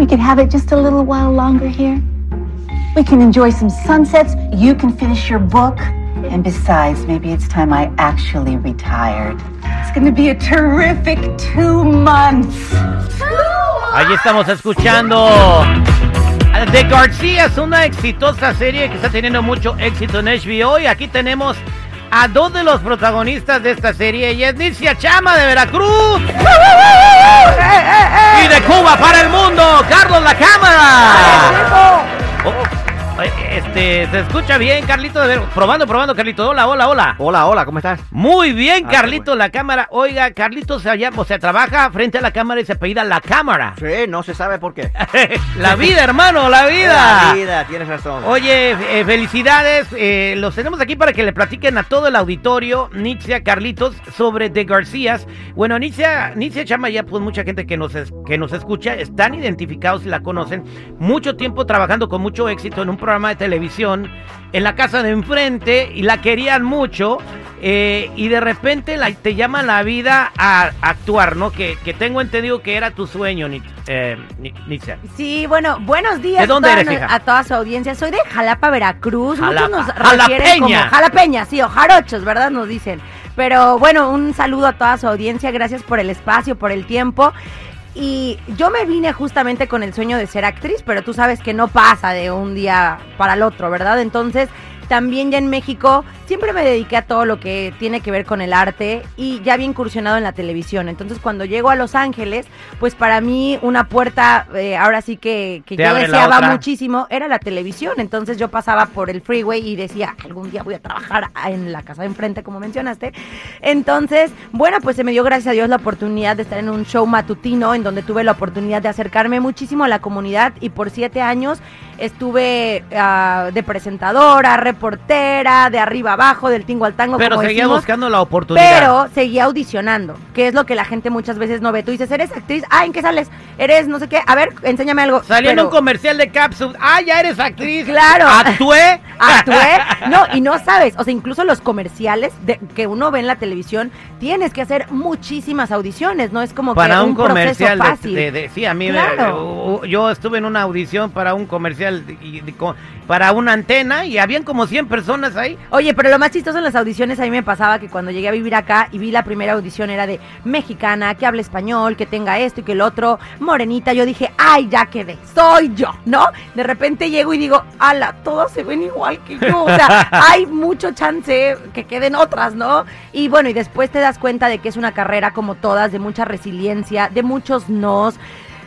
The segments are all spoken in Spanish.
We could have it just a little while longer here. We can enjoy some sunsets. You can finish your book. And besides, maybe it's time I actually retired. It's going to be a terrific two months. Ahí estamos escuchando a The Garcías, una exitosa serie que está teniendo mucho éxito en HBO. Y aquí tenemos a dos de los protagonistas de esta serie. Ella es Nicia Chama de Veracruz. Carlos La Cámara. Oh, este, se escucha bien, Carlito. Probando, probando, Carlito. Hola, hola, hola. Hola, hola, ¿cómo estás? Muy bien, ah, Carlito, la cámara. Oiga, Carlito se, allá, o sea, trabaja frente a la cámara y se apellida la cámara. Sí, no se sabe por qué. la vida, hermano, la vida. La vida, tienes razón. Oye, eh, felicidades. Eh, los tenemos aquí para que le platiquen a todo el auditorio, Nitzia, Carlitos, sobre The Garcías. Bueno, Nitzia, Nitzia Chama, ya pues mucha gente que nos, que nos escucha están identificados y la conocen. Mucho tiempo trabajando con mucho éxito en un programa de televisión en la casa de enfrente y la querían mucho eh, y de repente la, te llama la vida a, actuar, ¿no? Que, tengo entendido que era tu sueño, eh, Sí, bueno, buenos días a, toda su audiencia. Soy de Jalapa, Veracruz. Muchos nos refieren como Jalapeña, sí, o jarochos, ¿verdad? Nos dicen. Pero bueno, un saludo a toda su audiencia. Gracias por el espacio, por el tiempo. Y yo me vine justamente con el sueño de ser actriz, pero tú sabes que no pasa de un día para el otro, ¿verdad? Entonces también ya en México siempre me dediqué a todo lo que tiene que ver con el arte y ya había incursionado en la televisión. Entonces cuando llego a Los Ángeles, pues para mí una puerta, eh, ahora sí que, que yo deseaba muchísimo, era la televisión. Entonces yo pasaba por el freeway y decía, algún día voy a trabajar en la casa de enfrente, como mencionaste. Entonces, bueno, pues se me dio gracias a Dios la oportunidad de estar en un show matutino en donde tuve la oportunidad de acercarme muchísimo a la comunidad y por siete años estuve ah, de presentadora, reportera, de arriba abajo, del tingo al tango. Pero seguía buscando la oportunidad. Pero seguía audicionando, que es lo que la gente muchas veces no ve. Tú dices, ¿eres actriz? Ah, ¿en qué sales? ¿Eres no sé qué? A ver, enséñame algo. Salió en un comercial de Capsule. Ah, ya eres actriz. Claro. Actué. Actué. No, y no sabes. O sea, incluso los comerciales de, que uno ve en la televisión, tienes que hacer muchísimas audiciones. No es como para que un, comercial fácil. De, sí, a mí yo estuve en una audición para un comercial para una antena y habían como 100 personas ahí. Oye, pero lo más chistoso en las audiciones a mí me pasaba que cuando llegué a vivir acá y vi la primera audición era de mexicana, que hable español, que tenga esto y que el otro, morenita, yo dije, ay, ya quedé, soy yo, ¿no? De repente llego y digo, ala, todos se ven igual que yo, o sea, hay mucho chance que queden otras, ¿no? Y bueno, y después te das cuenta de que es una carrera como todas, de mucha resiliencia, de muchos nos,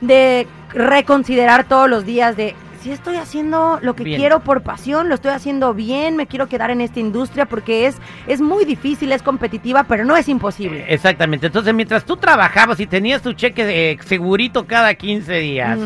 de reconsiderar todos los días de si estoy haciendo lo que quiero por pasión, lo estoy haciendo bien, me quiero quedar en esta industria porque es, es muy difícil, es competitiva, pero no es imposible. Exactamente. Entonces, mientras tú trabajabas y tenías tu cheque de segurito cada 15 días,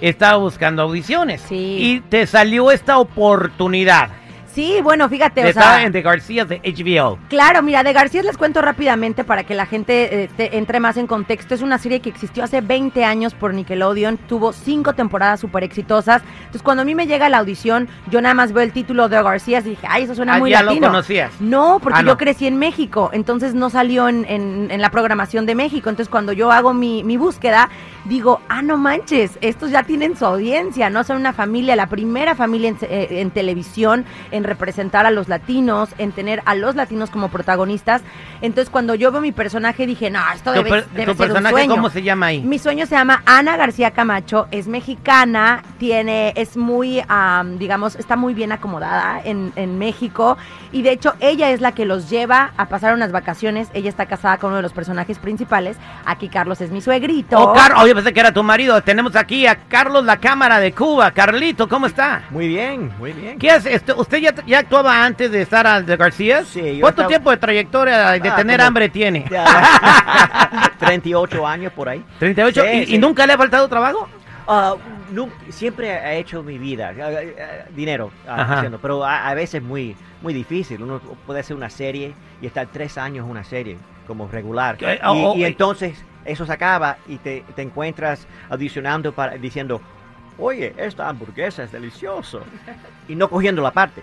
estaba buscando audiciones. Y te salió esta oportunidad. Sí, bueno, fíjate, o sea... en The Garcías de HBO. Claro, mira, de García les cuento rápidamente para que la gente eh, entre más en contexto. Es una serie que existió hace 20 años por Nickelodeon, tuvo cinco temporadas súper exitosas. Entonces, cuando a mí me llega la audición, yo nada más veo el título de García y dije, ay, eso suena ah, muy ya lo conocías? No, porque ah, yo crecí en México, entonces no salió en, en, la programación de México. Entonces, cuando yo hago mi, mi búsqueda, digo, ah, no manches, estos ya tienen su audiencia, ¿no? Son una familia, la primera familia en, eh, en televisión, en representar a los latinos, en tener a los latinos como protagonistas. Entonces, cuando yo veo mi personaje, dije, no, esto debe, ser personaje, un sueño. ¿Cómo se llama ahí? Mi sueño se llama Ana García Camacho, es mexicana, tiene, es muy, digamos, está muy bien acomodada en, en México. Y de hecho, ella es la que los lleva a pasar unas vacaciones. Ella está casada con uno de los personajes principales. Aquí Carlos es mi suegrito. Oh, oye, pensé que era tu marido. Tenemos aquí a Carlos La Cámara de Cuba. Carlito, ¿cómo está? Muy bien, muy bien. ¿Qué? Este, ¿Usted ya, ya, actuaba antes de estar al de García? Sí. ¿Cuánto tiempo de trayectoria de ah, tener hambre tiene? 38 años por ahí. 38. ¿Y, nunca le ha faltado trabajo? Uh, siempre he hecho mi vida, dinero haciendo, pero a, veces muy, muy difícil. Uno puede hacer una serie y estar tres años en una serie como regular. Oh, y, oh, entonces eso se acaba y te, te encuentras audicionando para, diciendo, oye, esta hamburguesa es delicioso. Y no cogiendo la parte.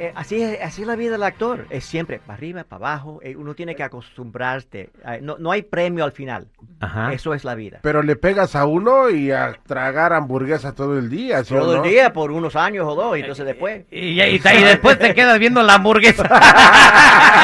Eh, así, es, así es la vida del actor, es siempre para arriba, para abajo, eh, uno tiene que acostumbrarse, no, no hay premio al final, eso es la vida. Pero le pegas a uno y a tragar hamburguesa todo el día, Todo el día, por unos años o dos, y entonces después... Y, y, después te quedas viendo la hamburguesa.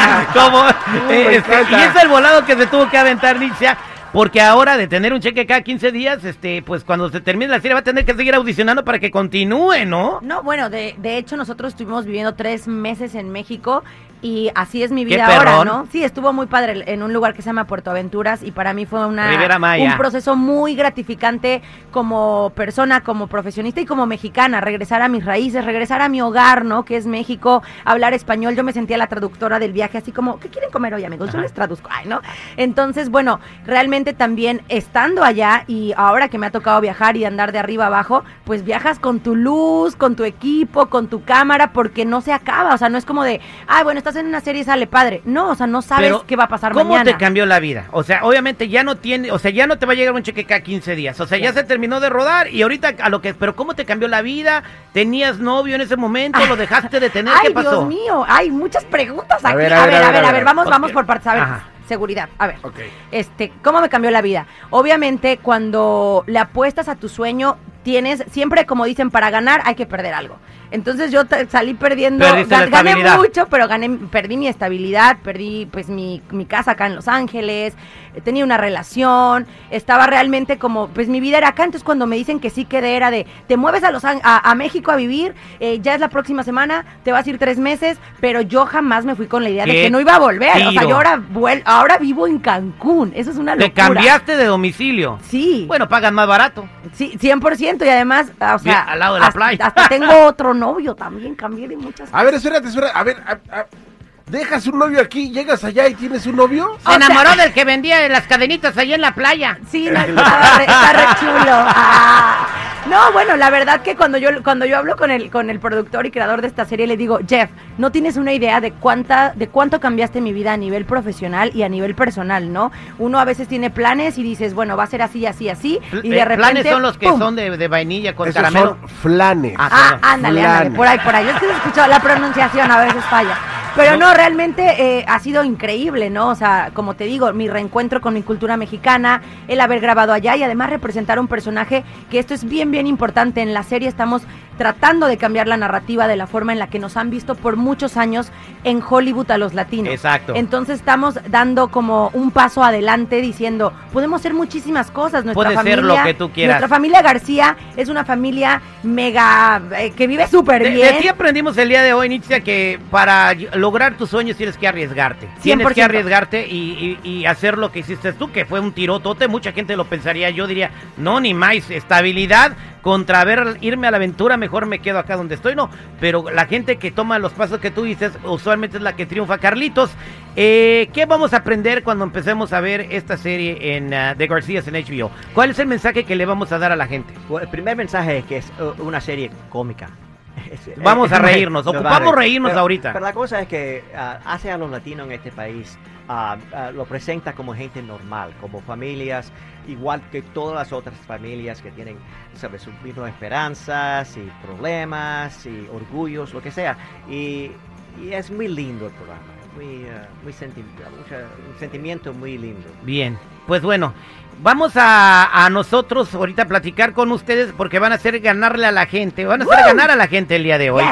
Como, este, y es el volado que se tuvo que aventar Nietzsche porque ahora de tener un cheque cada 15 días, este, pues cuando se termine la serie va a tener que seguir audicionando para que continúe, ¿no? No, bueno, de, de hecho nosotros estuvimos viviendo tres meses en México y así es mi vida ahora, ¿no? Sí, estuvo muy padre en un lugar que se llama Puerto Aventuras y para mí fue una, un proceso muy gratificante como persona, como profesionista y como mexicana, regresar a mis raíces, regresar a mi hogar, ¿no? Que es México, hablar español. Yo me sentía la traductora del viaje, así como, ¿qué quieren comer hoy, amigos? Yo les traduzco, ay, ¿no? Entonces, bueno, realmente también estando allá y ahora que me ha tocado viajar y andar de arriba abajo, pues viajas con tu luz, con tu equipo, con tu cámara, porque no se acaba, o sea, no es como de, ay, bueno, estás en una serie y sale padre. No, o sea, no sabes qué va a pasar mañana. ¿Cómo te cambió la vida? O sea, obviamente ya no tiene, o sea, ya no te va a llegar un cheque cada 15 días. O sea, ya se terminó de rodar y ahorita a lo que, pero ¿cómo te cambió la vida? ¿Tenías novio en ese momento? ¿Lo dejaste de tener? ¿Qué pasó? Dios mío, hay muchas preguntas aquí. A ver, a ver, a ver, a ver, vamos, vamos por partes. A ver. seguridad. A ver, este, ¿cómo me cambió la vida? Obviamente, cuando le apuestas a tu sueño, tienes, siempre como dicen, para ganar hay que perder algo. Entonces yo salí perdiendo, gané mucho, pero gané, perdí mi estabilidad, perdí pues mi, mi, casa acá en Los Ángeles, tenía una relación, estaba realmente como, pues mi vida era acá, entonces cuando me dicen que sí quedé era de, te mueves a, los, a, a México a vivir, eh, ya es la próxima semana, te vas a ir tres meses, pero yo jamás me fui con la idea de que no iba a volver, o sea, yo ahora, ahora vivo en Cancún, eso es una locura. ¿Te cambiaste de domicilio? Sí. Bueno, pagan más barato. Sí, 100% y además, o sea, al lado de la playa. Hasta tengo otro novio también, cambié de muchas A ver, espérate, espérate, a ver, dejas un novio aquí, llegas allá y tienes un novio. Se enamoró del que vendía las cadenitas allá en la playa. Sí, está, re, chulo. Ah. No, bueno, la verdad que cuando yo cuando yo hablo con el con el productor y creador de esta serie le digo, "Jeff, no tienes una idea de cuánta de cuánto cambiaste mi vida a nivel profesional y a nivel personal, ¿no? Uno a veces tiene planes y dices, bueno, va a ser así, así, así y de repente Planes son los que son de, vainilla con Esos caramelo. Son flanes. Ah, ah ándale, ándale, por ahí, por ahí. Es que he escuchado la pronunciación a veces falla. Pero no, realmente eh, ha sido increíble, ¿no? O sea, como te digo, mi reencuentro con mi cultura mexicana, el haber grabado allá y además representar un personaje que esto es bien, bien importante. En la serie estamos tratando de cambiar la narrativa de la forma en la que nos han visto por muchos años en Hollywood a los latinos. Exacto. Entonces estamos dando como un paso adelante diciendo, podemos hacer muchísimas cosas. Nuestra Puede familia, ser lo que tú quieras. Nuestra familia García es una familia mega eh, que vive súper bien. De ti aprendimos el día de hoy, Nitzia, que para lograr tus sueños tienes que arriesgarte. Tienes que arriesgarte y, y, hacer lo que hiciste tú, que fue un tirotote. Mucha gente lo pensaría, yo diría, no, ni más, estabilidad contra ver irme a la aventura, mejor me quedo acá donde estoy, no. Pero la gente que toma los pasos que tú dices, usualmente es la que triunfa. Carlitos, eh, ¿qué vamos a aprender cuando empecemos a ver esta serie en uh, The Garcías en HBO? ¿Cuál es el mensaje que le vamos a dar a la gente? el primer mensaje es que es uh, una serie cómica. Vamos a reírnos, ocupamos reírnos ahorita. Pero la cosa es que uh, hace a los latinos en este país lo presenta como gente normal, como familias, igual que todas las otras familias que tienen, ¿sabes?, sus mismas esperanzas y problemas y orgullos, lo que sea. Y, es muy lindo el programa, muy, uh, muy un sentimiento muy lindo. Bien, pues bueno. Vamos a, a, nosotros ahorita a platicar con ustedes porque van a hacer ganarle a la gente, van a hacer ganar a la gente el día de hoy.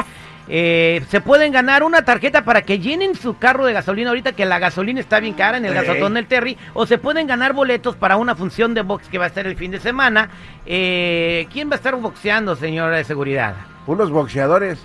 Eh, se pueden ganar una tarjeta para que llenen su carro de gasolina ahorita que la gasolina está bien cara en el gasotón del Terry. O se pueden ganar boletos para una función de box que va a estar el fin de semana. Eh, ¿Quién va a estar boxeando, señora de seguridad? Unos boxeadores.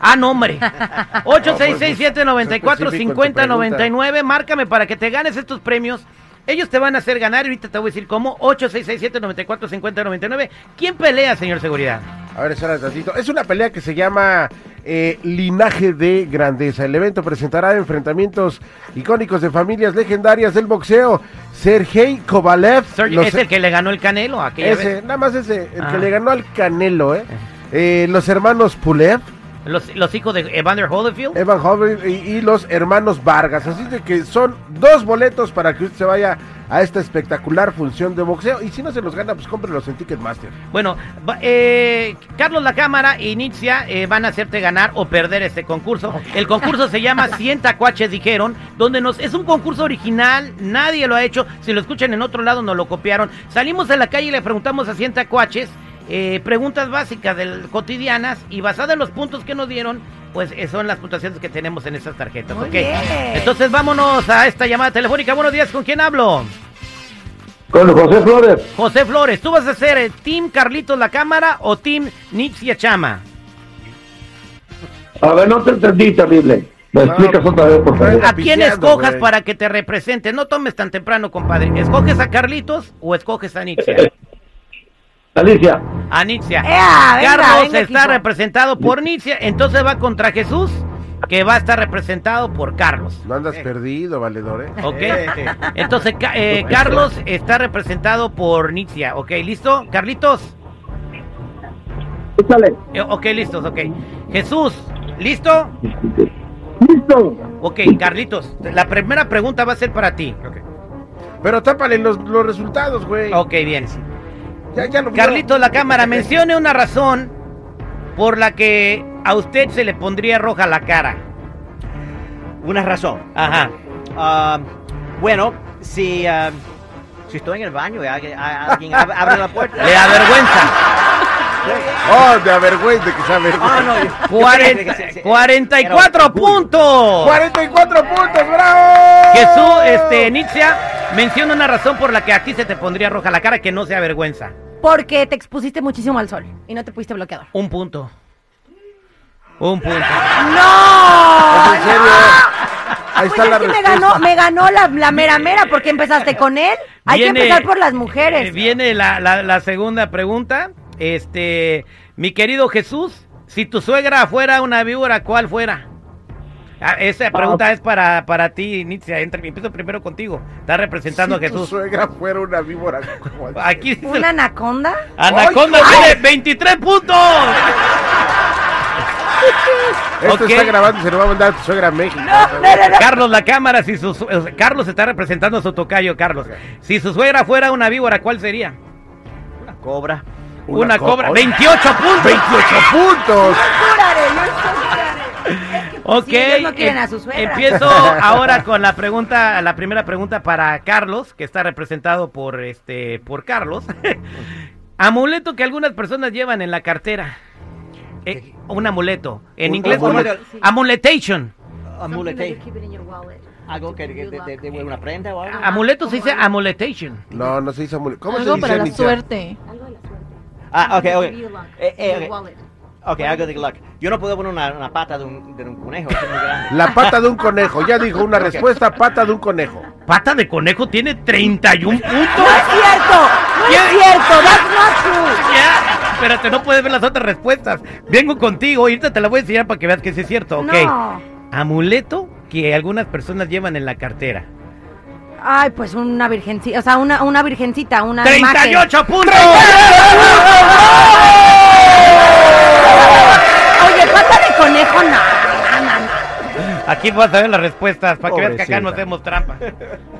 Ah, no, hombre. 8667-945099. Márcame para que te ganes estos premios. Ellos te van a hacer ganar, ahorita te voy a decir cómo. 8667-945099. ¿Quién pelea, señor Seguridad? A ver, espera tantito. Es una pelea que se llama eh, Linaje de Grandeza. El evento presentará enfrentamientos icónicos de familias legendarias del boxeo. Sergei Kovalev. es el que le ganó el Canelo Ese, nada más ese, el que le ganó al Canelo, ¿eh? eh los hermanos Pulev Los, los hijos de Evander Holyfield. Evan Holyfield y, los hermanos Vargas. Así de que son dos boletos para que usted se vaya a esta espectacular función de boxeo. Y si no se los gana, pues cómprelos en Ticketmaster. Bueno, eh, Carlos La Cámara y Nitzia eh, van a hacerte ganar o perder este concurso. El concurso se llama Sienta Cuaches, dijeron, donde nos es un concurso original, nadie lo ha hecho. Si lo escuchan en otro lado, nos lo copiaron. Salimos a la calle y le preguntamos a Sienta Cuaches eh, preguntas básicas del, cotidianas y basadas en los puntos que nos dieron, pues eh, son las puntuaciones que tenemos en esas tarjetas. Entonces vámonos a esta llamada telefónica. Buenos días, ¿con quién hablo? Con José Flores. José Flores, ¿tú vas a ser el Team Carlitos La Cámara o Team Nixia Chama? A ver, no te entendí, terrible. ¿Me explicas otra vez, por favor? ¿A quién escojas para que te represente? No tomes tan temprano, compadre. ¿Escoges a Carlitos o escoges a Nixia? Alicia. A Nitzia. Carlos está representado por Nitzia, entonces va contra Jesús, que va a estar representado por Carlos. No andas perdido, valedor, ¿eh? Ok. Entonces, eh, Carlos está representado por Nitzia. Ok, ¿listo? Carlitos. Sale. Eh, ok, listos, ok. Jesús, ¿listo? Listo. Ok, Carlitos, la primera pregunta va a ser para ti. Pero tápale los, los resultados, güey. Ok, bien. Carlitos, la cámara, mencione una razón por la que a usted se le pondría roja la cara. Una razón. Ajá. Ah, bueno, si, ah, si estoy en el baño y alguien, abre la puerta. Le avergüenza. Oh, de avergüenza que sea vergüenza. 44 puntos. 44 puntos, bravo. Jesús, este, Nitzia, menciona una razón por la que a ti se te pondría roja la cara que no sea vergüenza. Porque te expusiste muchísimo al sol y no te pusiste bloqueador. Un punto. Un punto. ¡No! ¿En serio? Ahí está la respuesta. Me ganó, me ganó la, la, mera mera porque empezaste con él. Hay que empezar por las mujeres. Eh, viene la, la, la segunda pregunta. Este, mi querido Jesús, si tu suegra fuera una víbora, ¿cuál fuera? Ah, esa pregunta es para, para ti, Nitzia. empiezo primero contigo. Está representando a Jesús. Si tu suegra fuera una víbora. Aquí ¿Una anaconda? Anaconda tiene 23 puntos. Esto está grabando, se lo va a mandar a tu suegra a México. Carlos, la cámara, si su, Carlos está representando a su tocayo, Carlos. Si su suegra fuera una víbora, ¿cuál sería? Una cobra. Una, cobra. 28 puntos. 28 puntos. Ok, no quieren a su empiezo ahora con la pregunta, la primera pregunta para Carlos, que está representado por este, por Carlos. amuleto que algunas personas llevan en la cartera. Eh, un amuleto. En inglés, amuletation. ¿Algo que de, una prenda o algo? Amuleto se dice amuletation. No, no se dice amuleto. ¿Cómo algo se dice? para la suerte. Ah, ok, ok. Eh, eh, Ok, algo de luck. Yo no puedo poner una, pata de un, de un conejo, es muy grande. La pata de un conejo, ya dijo una respuesta, pata de un conejo. ¿Pata de conejo tiene 31 puntos? No es cierto, no es cierto, that's not true. Ya, espérate, no puedes ver las otras respuestas. Vengo contigo, ahorita te la voy a enseñar para que veas que sí es cierto, ok. Amuleto que algunas personas llevan en la cartera. Ay, pues una virgencita, o sea, una, una virgencita, una ¡38 puntos! Oye, pata de conejo, no. Aquí vas a ver las respuestas para que veas que acá no hacemos trampa.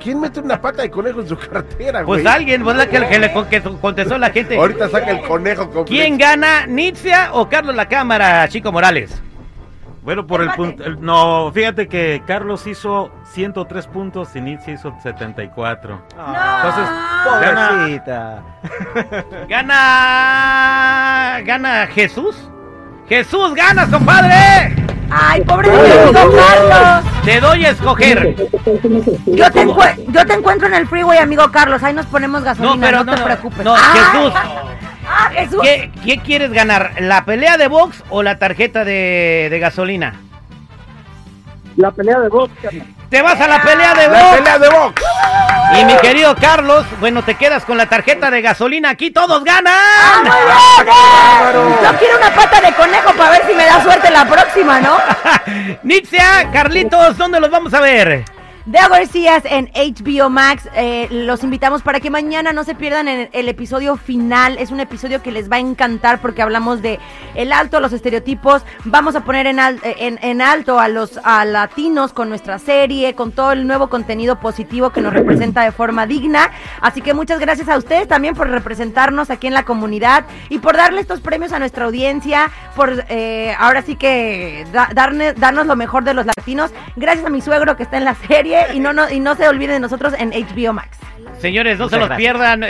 ¿Quién mete una pata de conejo en su cartera, güey? Pues alguien, pues la que, le contestó la gente. Ahorita saca el conejo completo. ¿Quién gana, Nitzia o Carlos La Cámara, Chico Morales? Bueno, por el punto. no, fíjate que Carlos hizo 103 puntos y Nietzsche hizo 74. Entonces, pobrecita. Gana. Gana Jesús. Jesús, ganas, compadre. Ay, pobre amigo Carlos. Te doy a escoger. Yo te, yo te encuentro en el freeway, amigo Carlos. Ahí nos ponemos gasolina, no, pero no, te preocupes. No, Jesús. Ah, ¿Qué, ¿Qué, quieres ganar? ¿La pelea de box o la tarjeta de, de gasolina? La pelea de box. Te vas a la pelea de box. La pelea de box. Y mi querido Carlos, bueno, te quedas con la tarjeta de gasolina. Aquí todos ganan. ¡Ah, Yo quiero una pata de conejo para ver si me da suerte la próxima, ¿no? Nitzia, Carlitos, ¿dónde los vamos a ver? De Garcías en HBO Max. Eh, los invitamos para que mañana no se pierdan en el episodio final. Es un episodio que les va a encantar porque hablamos de el alto, los estereotipos. Vamos a poner en, en, alto a los a latinos con nuestra serie, con todo el nuevo contenido positivo que nos representa de forma digna. Así que muchas gracias a ustedes también por representarnos aquí en la comunidad y por darle estos premios a nuestra audiencia, por eh, ahora sí que darnos lo mejor de los latinos. Gracias a mi suegro que está en la serie y no, no, y no se olviden de nosotros en HBO Max. Señores, no se los pierdan.